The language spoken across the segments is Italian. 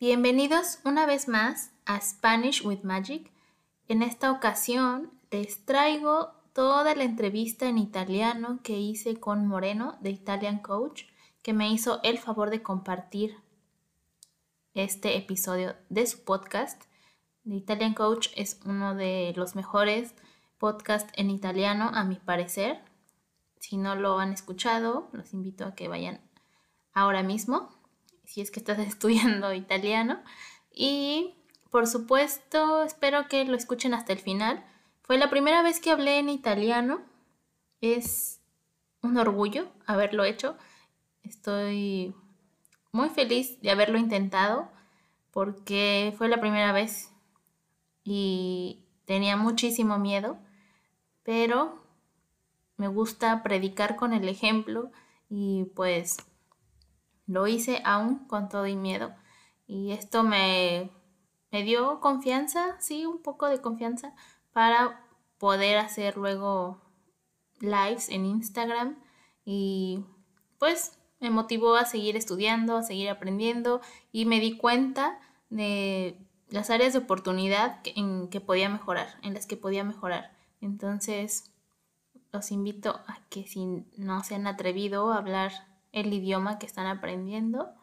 Bienvenidos una vez más a Spanish with Magic. En esta ocasión les traigo toda la entrevista en italiano que hice con Moreno de Italian Coach, que me hizo el favor de compartir este episodio de su podcast. The Italian Coach es uno de los mejores podcasts en italiano, a mi parecer. Si no lo han escuchado, los invito a que vayan ahora mismo si es que estás estudiando italiano. Y por supuesto, espero que lo escuchen hasta el final. Fue la primera vez que hablé en italiano. Es un orgullo haberlo hecho. Estoy muy feliz de haberlo intentado porque fue la primera vez y tenía muchísimo miedo, pero me gusta predicar con el ejemplo y pues lo hice aún con todo y miedo. Y esto me, me dio confianza, sí, un poco de confianza para poder hacer luego lives en Instagram y pues me motivó a seguir estudiando, a seguir aprendiendo y me di cuenta de las áreas de oportunidad en que podía mejorar, en las que podía mejorar. Entonces, los invito a que si no se han atrevido a hablar el idioma que están aprendiendo,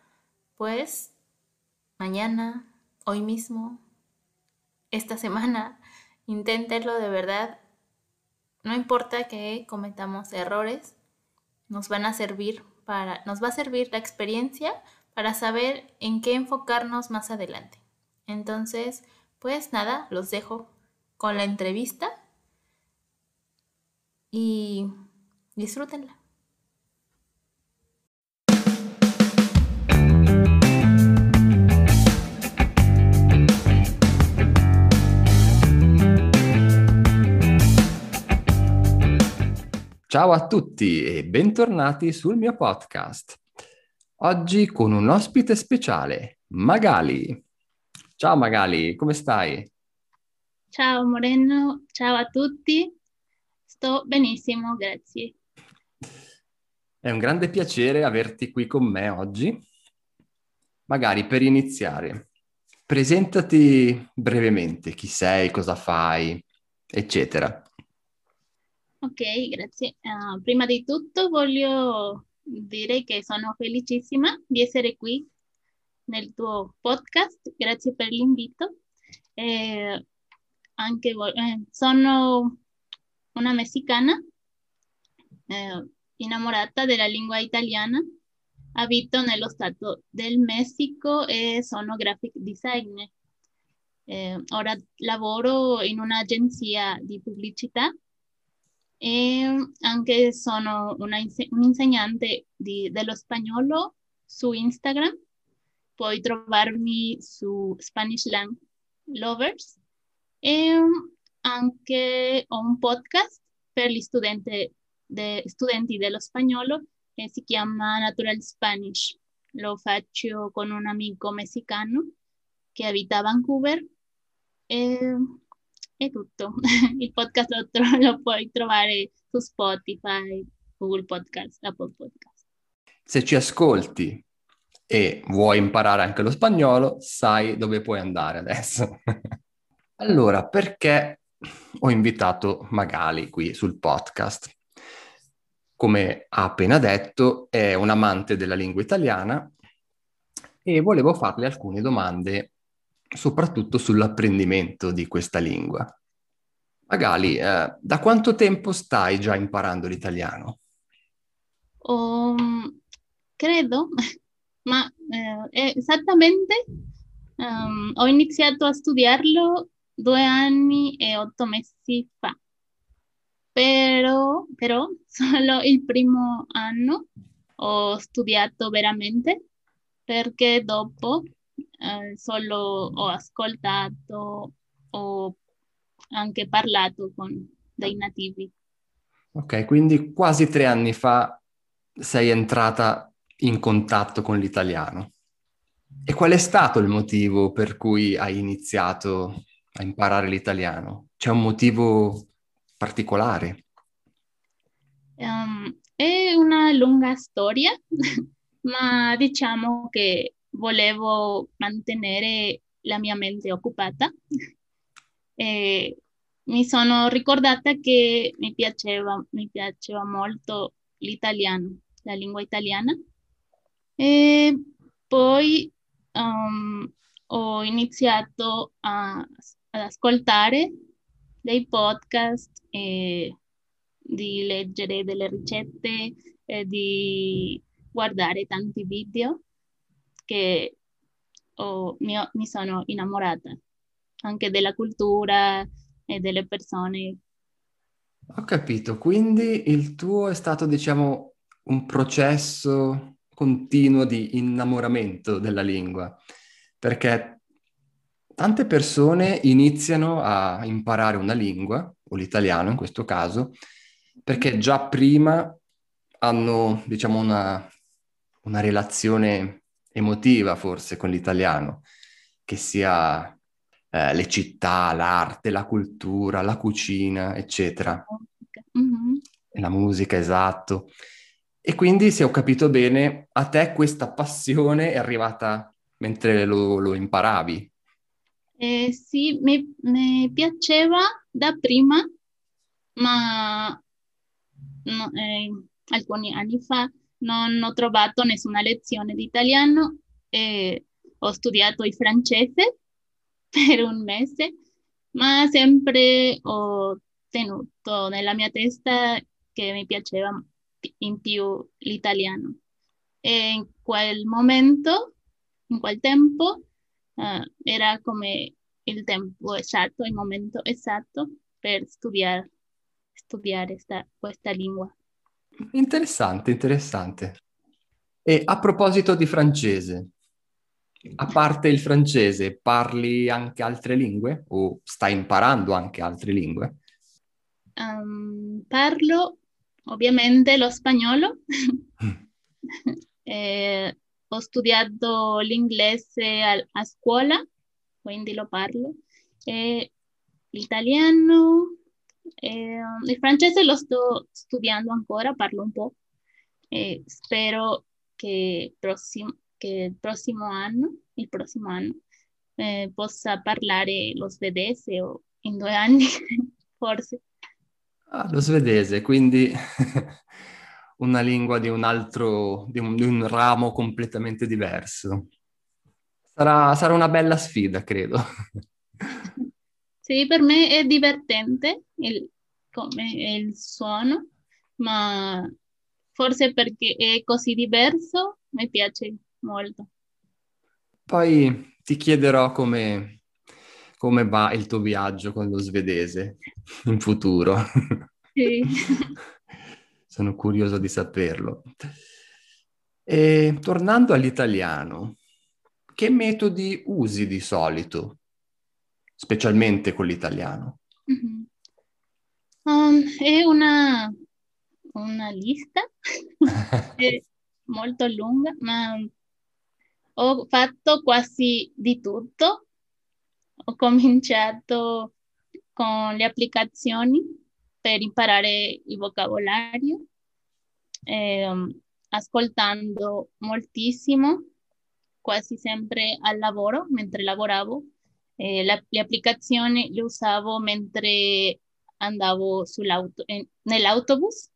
pues mañana, hoy mismo, esta semana, inténtenlo de verdad. No importa que cometamos errores, nos van a servir para, nos va a servir la experiencia para saber en qué enfocarnos más adelante. Entonces, pues nada, los dejo con la entrevista y disfrútenla. Ciao a tutti e bentornati sul mio podcast. Oggi con un ospite speciale, Magali. Ciao Magali, come stai? Ciao Moreno, ciao a tutti. Sto benissimo, grazie. È un grande piacere averti qui con me oggi. Magari per iniziare, presentati brevemente chi sei, cosa fai, eccetera. Ok, grazie. Uh, prima di tutto voglio dire che sono felicissima di essere qui nel tuo podcast. Grazie per l'invito. Eh, anche eh, sono una messicana eh, innamorata della lingua italiana. Abito nello Stato del Messico e sono graphic designer. Eh, ora lavoro in un'agenzia di pubblicità e anche sono una, un insegnante di, dello spagnolo su Instagram. Puoi trovarmi su Spanish Lang Lovers e un podcast per gli studenti, de, studenti dello spagnolo che si chiama Natural Spanish. Lo faccio con un amico messicano che abita a Vancouver. E è tutto. Il podcast lo, tro- lo puoi trovare su Spotify, Google Podcast, Apple Podcast. Se ci ascolti e vuoi imparare anche lo spagnolo, sai dove puoi andare adesso. allora, perché ho invitato Magali qui sul podcast? Come ha appena detto, è un amante della lingua italiana e volevo farle alcune domande soprattutto sull'apprendimento di questa lingua. Magali, eh, da quanto tempo stai già imparando l'italiano? Um, credo, ma eh, esattamente um, ho iniziato a studiarlo due anni e otto mesi fa, però, però solo il primo anno ho studiato veramente perché dopo eh, solo ho ascoltato, ho anche parlato con dei nativi. Ok, quindi quasi tre anni fa sei entrata in contatto con l'italiano. E qual è stato il motivo per cui hai iniziato a imparare l'italiano? C'è un motivo particolare? Um, è una lunga storia, ma diciamo che volevo mantenere la mia mente occupata. E mi sono ricordata che mi piaceva, mi piaceva molto l'italiano, la lingua italiana. E poi um, ho iniziato a, ad ascoltare dei podcast e di leggere delle ricette e di guardare tanti video che ho, mi, mi sono innamorata anche della cultura e delle persone. Ho capito, quindi il tuo è stato, diciamo, un processo continuo di innamoramento della lingua, perché tante persone iniziano a imparare una lingua, o l'italiano in questo caso, perché già prima hanno, diciamo, una, una relazione emotiva forse con l'italiano, che sia eh, le città, l'arte, la cultura, la cucina, eccetera. Mm-hmm. La musica, esatto. E quindi, se ho capito bene, a te questa passione è arrivata mentre lo, lo imparavi. Eh, sì, mi, mi, piaceva da prima, ma no, eh, alcuni anni fa non ho trovato nessuna lezione di italiano e ho studiato il francese per un mese, ma sempre ho tenuto nella mia testa che mi piaceva in più l'italiano. E in quel momento, in quel tempo, uh, era come il tempo esatto, il momento esatto per studiare, studiare sta, questa lingua. Interessante, interessante. E a proposito di francese, a parte il francese, parli anche altre lingue o stai imparando anche altre lingue? Um, parlo ovviamente lo spagnolo. eh, ho studiato l'inglese a, a, scuola, quindi lo parlo. E l'italiano, eh, il francese lo sto studiando ancora, parlo un po'. E spero che prossimo, che il prossimo anno, il prossimo anno eh, possa parlare lo svedese o in due anni, forse. Ah, lo svedese, quindi una lingua di un altro, di un, di un ramo completamente diverso. Sarà, sarà, una bella sfida, credo. Sì, per me è divertente il, come il suono, ma forse perché è così diverso mi piace molto. Poi ti chiederò come, come va il tuo viaggio con lo svedese in futuro. Sì. Sono curioso di saperlo. E tornando all'italiano, che metodi usi di solito, specialmente con l'italiano? Mm-hmm. Um, è una, una lista molto lunga, ma ho fatto quasi di tutto. Ho cominciato con le applicazioni per imparare il vocabolario, eh, ascoltando moltissimo, quasi sempre al lavoro, mentre lavoravo. Eh, la, le applicazioni le usavo mentre andavo en, nell'autobus,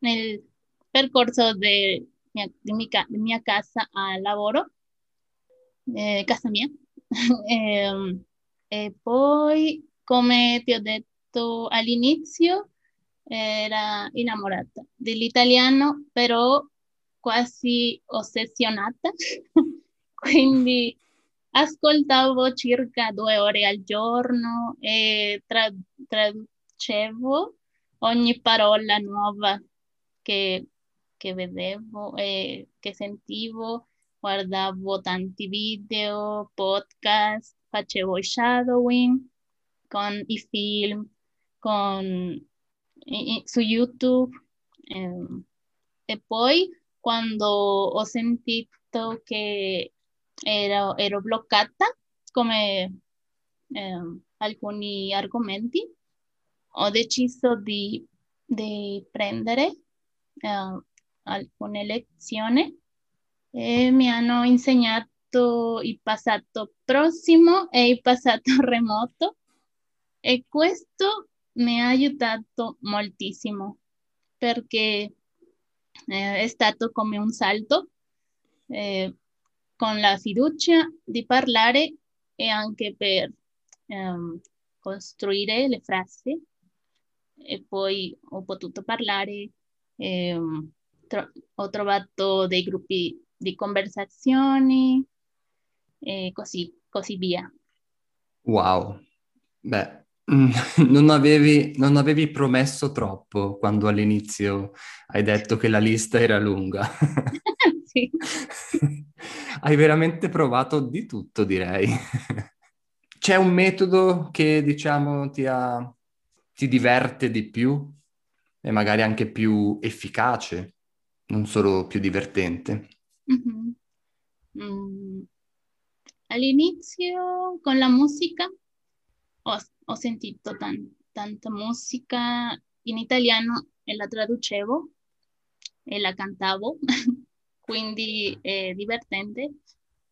nel percorso de mia, mia, di mia casa al lavoro, eh, casa mia. e, e poi, come ti ho detto all'inizio, era innamorata dell'italiano, però quasi ossessionata. Quindi ascoltavo circa due ore al giorno e tra- traducevo ogni parola nuova che che vedevo e che sentivo, guardavo tanti video, podcast, facevo shadowing con i film, con, su YouTube. Eh, e poi quando ho sentito che ero, ero bloccata come eh, alcuni argomenti, ho deciso di, di prendere eh, alcune lezioni e mi hanno insegnato il passato prossimo e il passato remoto e questo mi ha aiutato moltissimo perché eh, è stato come un salto eh, con la fiducia di parlare e anche per ehm, costruire le frasi e poi ho potuto parlare, ehm, tro ho trovato dei gruppi di conversazioni e così, così via. Wow, beh, non avevi, non avevi promesso troppo quando all'inizio hai detto che la lista era lunga. sì. Hai veramente provato di tutto, direi. C'è un metodo che, diciamo, ti, ha, ti diverte di più e magari anche più efficace, non solo più divertente? Mm-hmm. Mm. All'inizio con la musica ho, ho sentito tan, tanta musica in italiano e la traducevo e la cantavo quindi è divertente,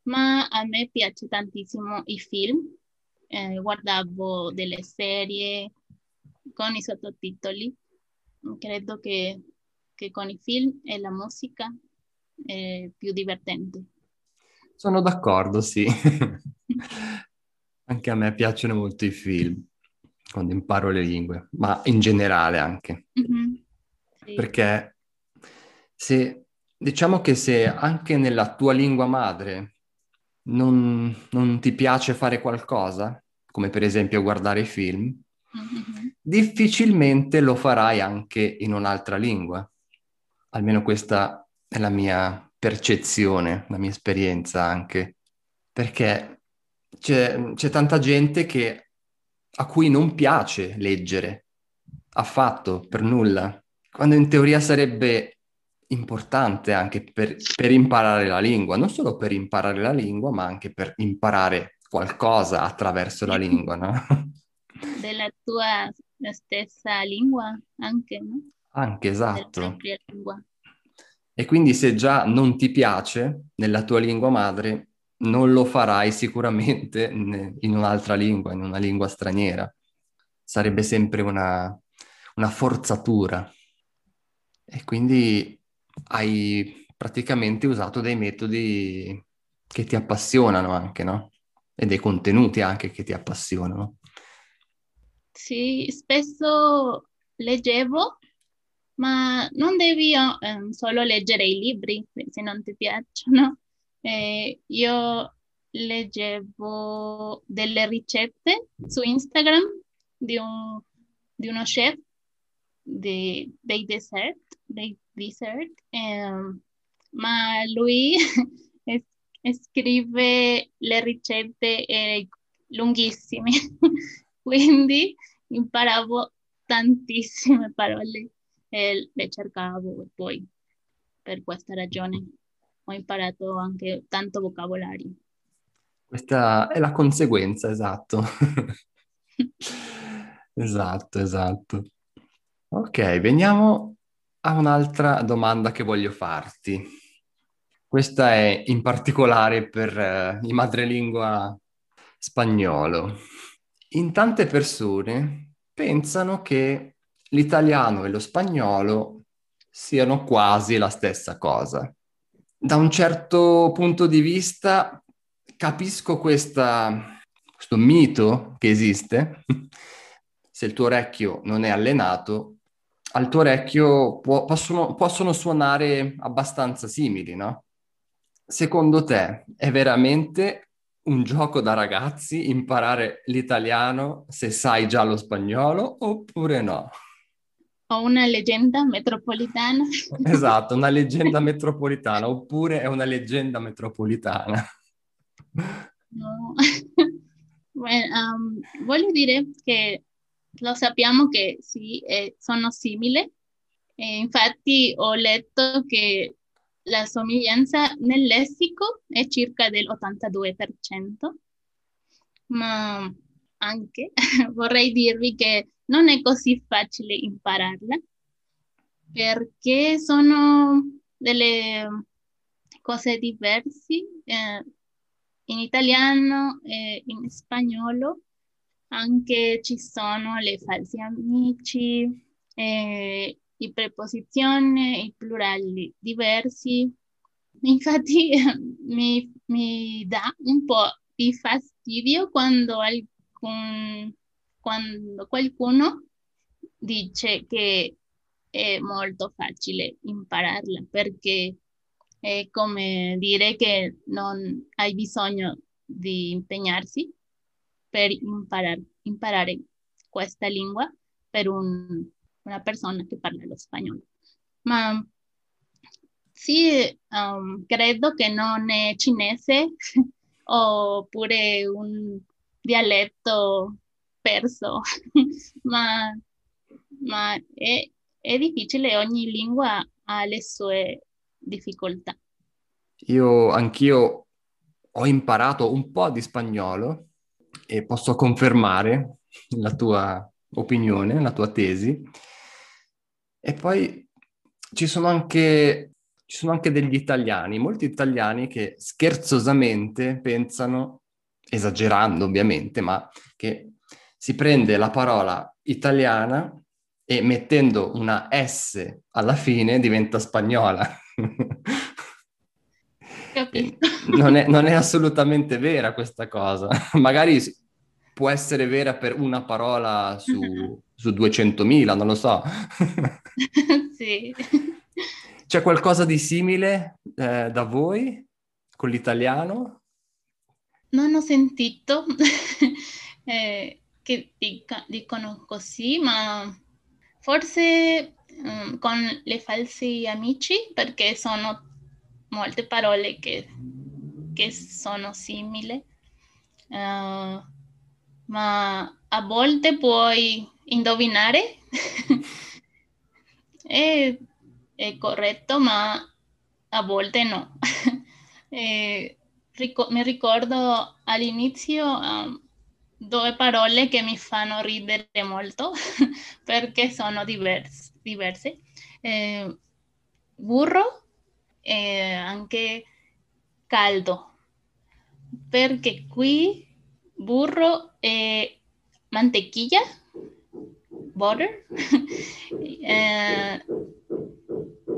ma a me piace tantissimo i film, eh, guardavo delle serie con i sottotitoli, credo che, che con i film e la musica è più divertente. Sono d'accordo, sì. anche a me piacciono molto i film quando imparo le lingue, ma in generale anche. Mm-hmm. Sì. Perché se Diciamo che se anche nella tua lingua madre non, non ti piace fare qualcosa, come per esempio guardare film, mm-hmm. difficilmente lo farai anche in un'altra lingua. Almeno questa è la mia percezione, la mia esperienza anche, perché c'è, c'è tanta gente che, a cui non piace leggere, affatto, per nulla, quando in teoria sarebbe importante anche per, per, imparare la lingua, non solo per imparare la lingua, ma anche per imparare qualcosa attraverso la lingua, no? Della tua stessa lingua anche, no? Anche, esatto. E quindi se già non ti piace nella tua lingua madre, non lo farai sicuramente in un'altra lingua, in una lingua straniera. Sarebbe sempre una, una forzatura. E quindi hai praticamente usato dei metodi che ti appassionano anche, no? E dei contenuti anche che ti appassionano. Sì, spesso leggevo, ma non devi um, solo leggere i libri se non ti piacciono. Eh, io leggevo delle ricette su Instagram di, un, di uno chef di, dei dessert, dei dessert um, ma lui scrive le ricette eh, lunghissime, quindi imparavo tantissime parole e le cercavo poi per questa ragione ho imparato anche tanto vocabolario. Questa è la conseguenza, esatto. esatto, esatto. Ok, veniamo a un'altra domanda che voglio farti. Questa è in particolare per eh, i madrelingua spagnolo. In tante persone pensano che l'italiano e lo spagnolo siano quasi la stessa cosa. Da un certo punto di vista capisco questa, questo mito che esiste. Se il tuo orecchio non è allenato, al tuo orecchio può, possono, possono suonare abbastanza simili, no? Secondo te è veramente un gioco da ragazzi imparare l'italiano se sai già lo spagnolo oppure no? O una leggenda metropolitana. Esatto, una leggenda metropolitana oppure è una leggenda metropolitana. No. well, um, voglio dire che lo sappiamo che sì, eh, sono simili. Eh, infatti ho letto che la somiglianza nel lessico è circa del 82%, ma anche vorrei dirvi che non è così facile impararla perché sono delle cose diverse eh, in italiano e in spagnolo. Anche ci sono le falsi amici, eh, i preposizioni, i plurali diversi. Infatti mi, mi dà un po' di fastidio quando, alcun, quando qualcuno dice che è molto facile impararla perché è come dire che non hai bisogno di impegnarsi per imparare, imparare questa lingua per un, una persona che parla lo spagnolo. Ma sì, um, credo che non è cinese oppure un dialetto perso, ma, ma è, è difficile, ogni lingua ha le sue difficoltà. Io anch'io ho imparato un po' di spagnolo e posso confermare la tua opinione, la tua tesi. E poi ci sono anche, ci sono anche degli italiani, molti italiani che scherzosamente pensano, esagerando ovviamente, ma che si prende la parola italiana e mettendo una S alla fine diventa spagnola. non, è, non è assolutamente vera questa cosa. Magari può essere vera per una parola su, su 200.000, non lo so. sì. C'è qualcosa di simile eh, da voi con l'italiano? Non ho sentito eh, che dica, dicono così, ma forse um, con le falsi amici, perché sono molte parole che, che sono simili. Uh, ma a volte puoi indovinare. è, è, corretto, ma a volte no. eh, ric- mi ricordo all'inizio um, due parole che mi fanno ridere molto perché sono divers- diverse. Eh, burro e anche caldo. Perché qui burro e mantequilla, butter, eh,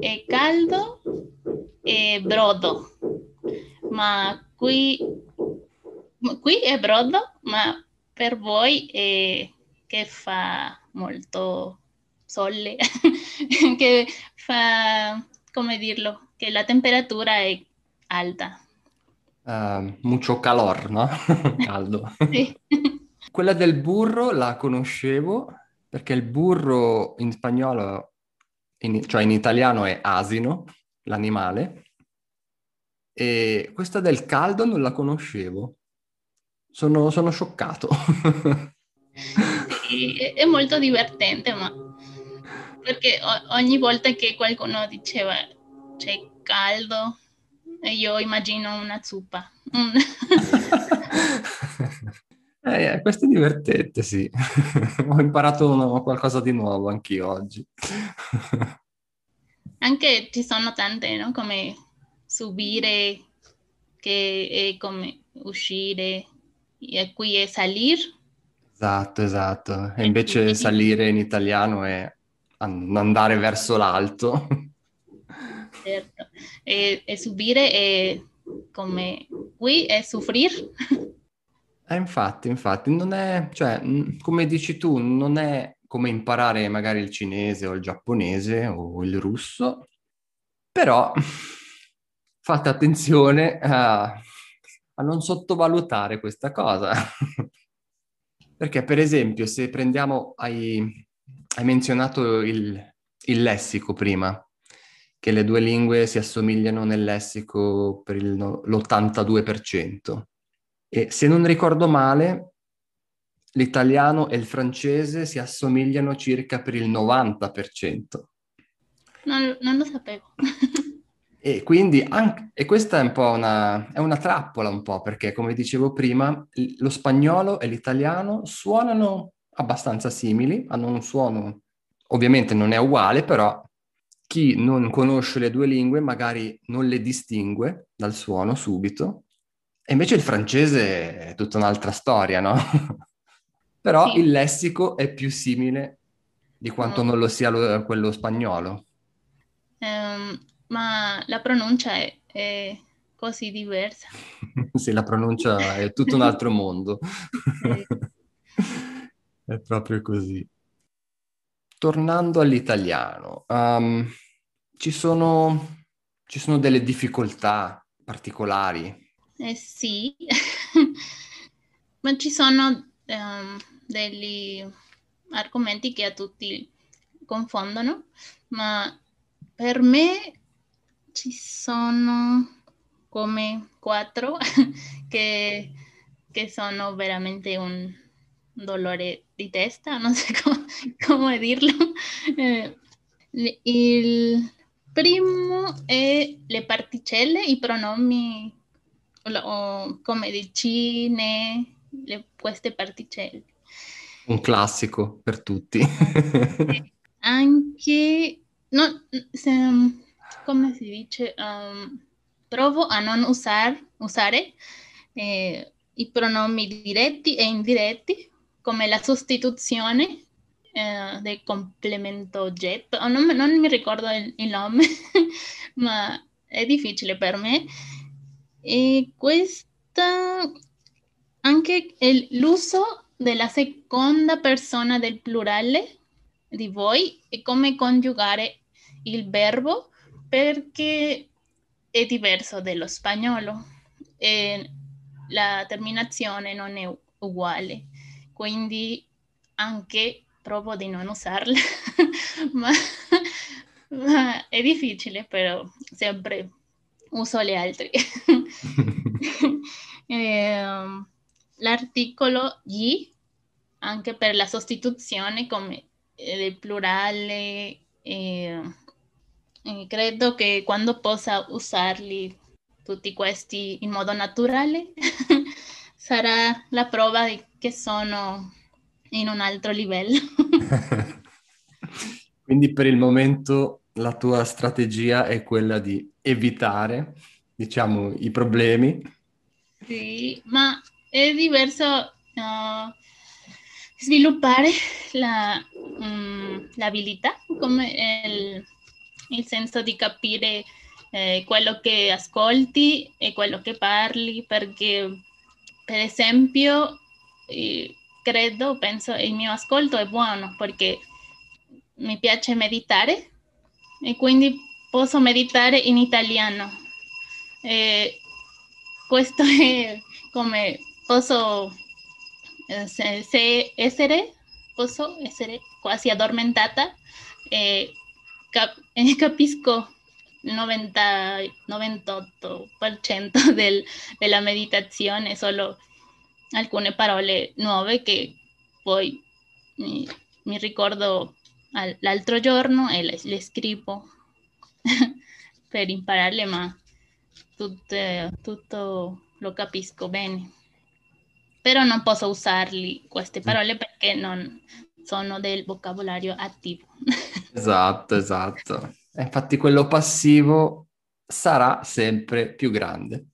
e caldo e brodo. Ma qui, qui è brodo, ma per voi che fa molto sole, che fa, come dirlo, che la temperatura è alta. Uh, mucho calor, no? Caldo. sì. Quella del burro la conoscevo perché il burro in spagnolo, in, cioè in italiano è asino, l'animale, e questa del caldo non la conoscevo. Sono, sono scioccato. sì, è molto divertente, ma perché ogni volta che qualcuno diceva c'è caldo, io immagino una zuppa. Eh, questo è divertente, sì. Ho imparato uno, qualcosa di nuovo anch'io oggi. Anche ci sono tante, no? Come subire, che è come uscire, e qui è salir. Esatto, esatto. E invece salire in italiano è andare verso l'alto. Certo. E, e subire è come qui è soffrire. Eh, infatti, infatti, non è, cioè, come dici tu, non è come imparare magari il cinese o il giapponese o il russo, però fate attenzione a, a non sottovalutare questa cosa. Perché, per esempio, se prendiamo, hai, hai menzionato il, il lessico prima, che le due lingue si assomigliano nel lessico per il, l'82%. E se non ricordo male, l'italiano e il francese si assomigliano circa per il 90%. Non, non lo sapevo. e quindi, anche, e questa è un po' una, è una trappola un po', perché come dicevo prima, lo spagnolo e l'italiano suonano abbastanza simili, hanno un suono, ovviamente non è uguale, però chi non conosce le due lingue magari non le distingue dal suono subito, e invece il francese è tutta un'altra storia, no? Però Sì. il lessico è più simile di quanto Mm. non lo sia lo- quello spagnolo. Ehm, ma la pronuncia è, è così diversa. Sì, la pronuncia è tutto un altro mondo. È proprio così. Tornando all'italiano, ehm, ci sono, ci sono delle difficoltà particolari. Eh sì, ma ci sono ehm, degli argomenti che a tutti confondono, ma per me ci sono come quattro che, che sono veramente un dolore di testa, non so come, come dirlo. Eh, il primo è le particelle, i pronomi o come di ne, le, queste particelle. Un classico per tutti. Anche, no, se, come si dice, um, provo a non usar, usare eh, i pronomi diretti e indiretti come la sostituzione eh, del complemento oggetto. Oh, non, non, mi ricordo il, il nome, ma è difficile per me. E questa, anche il, l'uso della seconda persona del plurale di voi e come coniugare il verbo perché è diverso dello spagnolo e la terminazione non è uguale quindi anche provo di non usarla ma, ma, è difficile però sempre uso le altre. Eh, l'articolo gli anche per la sostituzione come del plurale eh, eh, credo che quando possa usarli tutti questi in modo naturale sarà la prova di che sono in un altro livello. Quindi per il momento la tua strategia è quella di evitare diciamo i problemi. Sì ma è diverso uh, sviluppare la, um, l'abilità, come il, il, senso di capire eh, quello che ascolti e quello che parli, perché per esempio eh, credo, penso, il mio ascolto è buono perché mi piace meditare e quindi posso meditare in italiano. E questo è come posso se, se essere, posso quasi addormentata e cap- capisco 90, 98% del, della meditazione, solo alcune parole nuove che poi mi, mi ricordo al, l'altro giorno e le, le scrivo per impararle, ma tutto, tutto lo capisco bene però non posso usarli queste parole perché non sono del vocabolario attivo. Esatto, esatto. Infatti quello passivo sarà sempre più grande.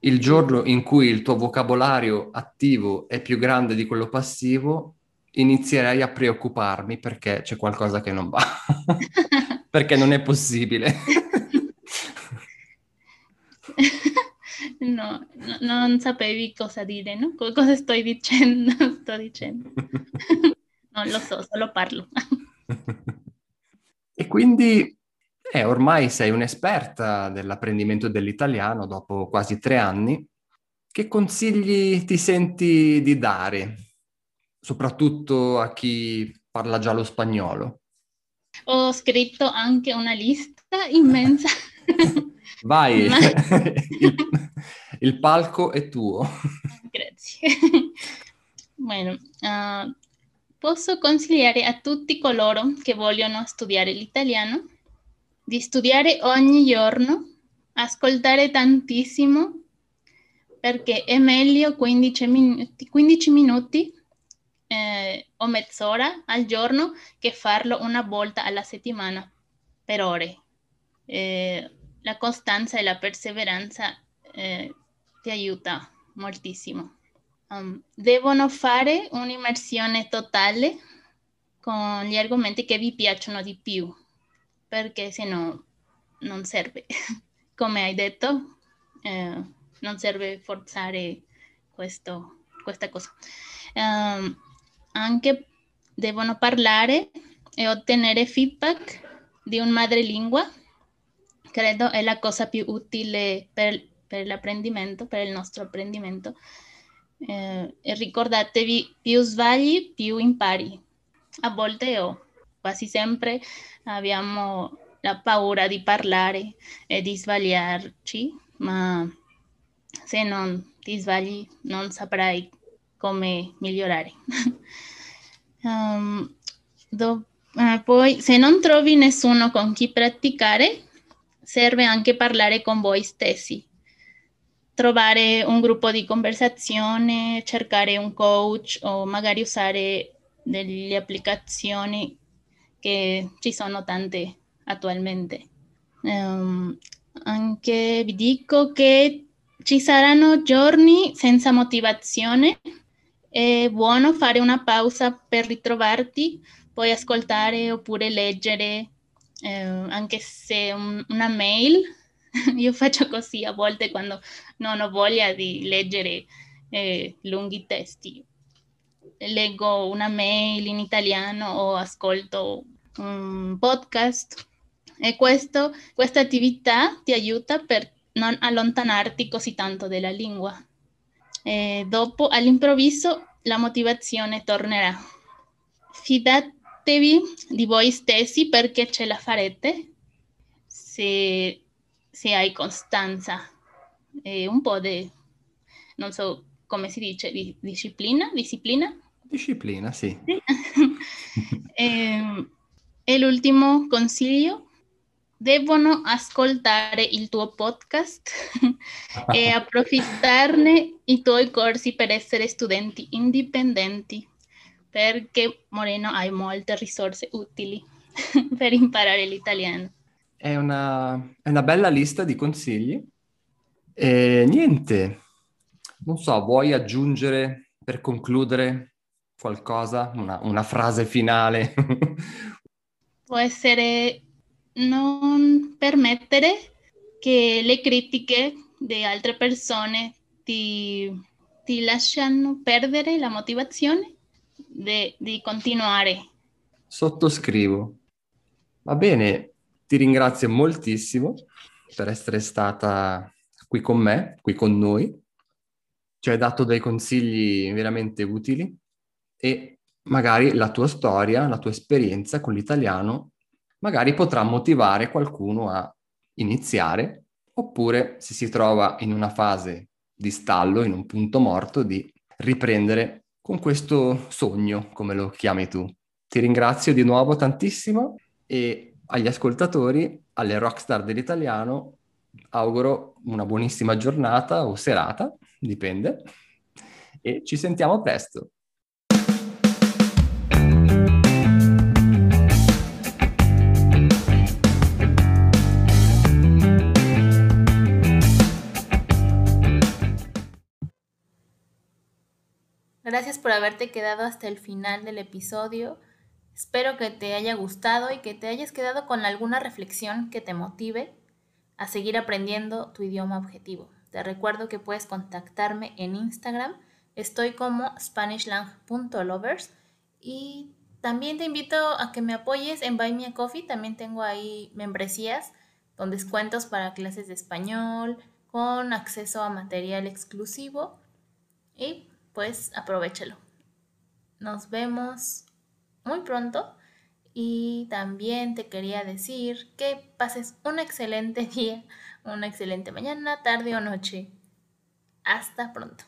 Il giorno in cui il tuo vocabolario attivo è più grande di quello passivo, inizierei a preoccuparmi perché c'è qualcosa che non va. perché non è possibile. No, no, non sapevi cosa dire, no? Cosa sto dicendo? Sto dicendo. non lo so, solo parlo. Quindi eh, ormai sei un'esperta dell'apprendimento dell'italiano dopo quasi tre anni. Che consigli ti senti di dare, soprattutto a chi parla già lo spagnolo? Ho scritto anche una lista immensa. Vai, Ma... il, il, palco è tuo. Grazie. Bueno, uh, posso consigliare a tutti coloro che vogliono studiare l'italiano di studiare ogni giorno, ascoltare tantissimo, perché è meglio 15 minuti, 15 minuti eh, o mezz'ora al giorno che farlo una volta alla settimana per ore. Eh, la costanza e la perseveranza eh, ti aiuta moltissimo. Um, devono fare un'immersione totale con gli argomenti che vi piacciono di più, perché se no non serve. Come hai detto, eh, non serve forzare questo, questa cosa. Um, anche devono parlare e ottenere feedback di un madrelingua. Credo è la cosa più utile per, per l'apprendimento, per il nostro apprendimento. Eh, ricordatevi, più sbagli, più impari. A volte o quasi sempre abbiamo la paura di parlare e di sbagliarci, ma se non ti sbagli non saprai come migliorare. um, do, uh, poi, se non trovi nessuno con chi praticare, serve anche parlare con voi stessi. Trovare un gruppo di conversazione, cercare un coach o magari usare delle applicazioni che ci sono tante attualmente. Um, anche vi dico che ci saranno giorni senza motivazione, è buono fare una pausa per ritrovarti, puoi ascoltare oppure leggere, eh, anche se un, una mail, io faccio così a volte quando non ho voglia di leggere eh, lunghi testi. Leggo una mail in italiano o ascolto un podcast e questo, questa attività ti aiuta per non allontanarti così tanto dalla lingua. E dopo, all'improvviso, la motivazione tornerà. Fidatevi di voi stessi perché ce la farete se, se hai costanza e un po' di, non so come si dice, di, disciplina, disciplina? Disciplina, sì. sì. e, ehm, e l'ultimo consiglio devono ascoltare il tuo podcast e approfittarne i tuoi corsi per essere studenti indipendenti, perché Moreno hai molte risorse utili per imparare l'italiano. È una, è una bella lista di consigli. E niente, non so, vuoi aggiungere per concludere qualcosa, una, una frase finale? Può essere non permettere che le critiche di altre persone ti, ti lasciano perdere la motivazione di, di continuare. Sottoscrivo. Va bene, ti ringrazio moltissimo per essere stata qui con me, qui con noi. Ci hai dato dei consigli veramente utili e magari la tua storia, la tua esperienza con l'italiano magari potrà motivare qualcuno a iniziare, oppure se si trova in una fase di stallo, in un punto morto, di riprendere con questo sogno, come lo chiami tu. Ti ringrazio di nuovo tantissimo e agli ascoltatori, alle rockstar dell'italiano, auguro una buonissima giornata o serata, dipende, e ci sentiamo presto. Gracias por haberte quedado hasta el final del episodio. Espero que te haya gustado y que te hayas quedado con alguna reflexión que te motive a seguir aprendiendo tu idioma objetivo. Te recuerdo que puedes contactarme en Instagram. Estoy como spanishlang.lovers y también te invito a que me apoyes en Buy Me a Coffee. También tengo ahí membresías con descuentos para clases de español, con acceso a material exclusivo y pues aprovechalo. Nos vemos muy pronto y también te quería decir que pases un excelente día, una excelente mañana, tarde o noche. Hasta pronto.